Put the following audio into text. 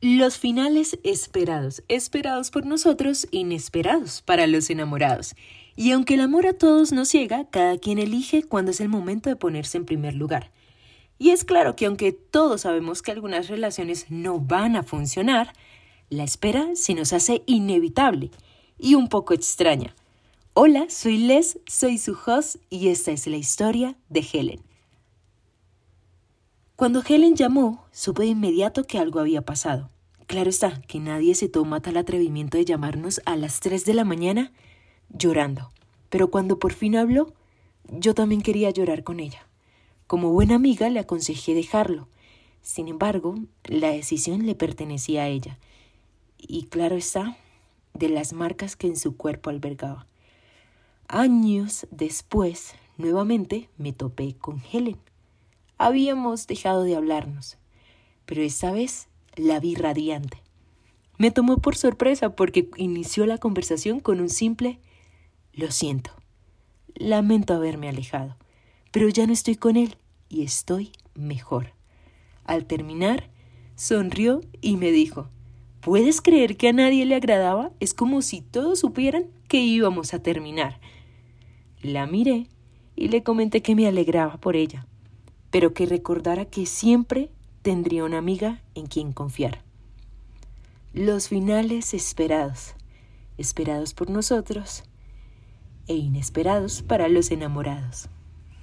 Los finales esperados, esperados por nosotros, inesperados para los enamorados. Y aunque el amor a todos nos ciega, cada quien elige cuándo es el momento de ponerse en primer lugar. Y es claro que aunque todos sabemos que algunas relaciones no van a funcionar, la espera se nos hace inevitable y un poco extraña. Hola, soy Les, soy su host y esta es la historia de Helen. Cuando Helen llamó, supe de inmediato que algo había pasado. Claro está, que nadie se toma tal atrevimiento de llamarnos a las 3 de la mañana llorando. Pero cuando por fin habló, yo también quería llorar con ella. Como buena amiga le aconsejé dejarlo. Sin embargo, la decisión le pertenecía a ella. Y claro está, de las marcas que en su cuerpo albergaba. Años después, nuevamente me topé con Helen. Habíamos dejado de hablarnos, pero esta vez la vi radiante. Me tomó por sorpresa porque inició la conversación con un simple Lo siento. Lamento haberme alejado, pero ya no estoy con él y estoy mejor. Al terminar, sonrió y me dijo ¿Puedes creer que a nadie le agradaba? Es como si todos supieran que íbamos a terminar. La miré y le comenté que me alegraba por ella pero que recordara que siempre tendría una amiga en quien confiar. Los finales esperados, esperados por nosotros e inesperados para los enamorados.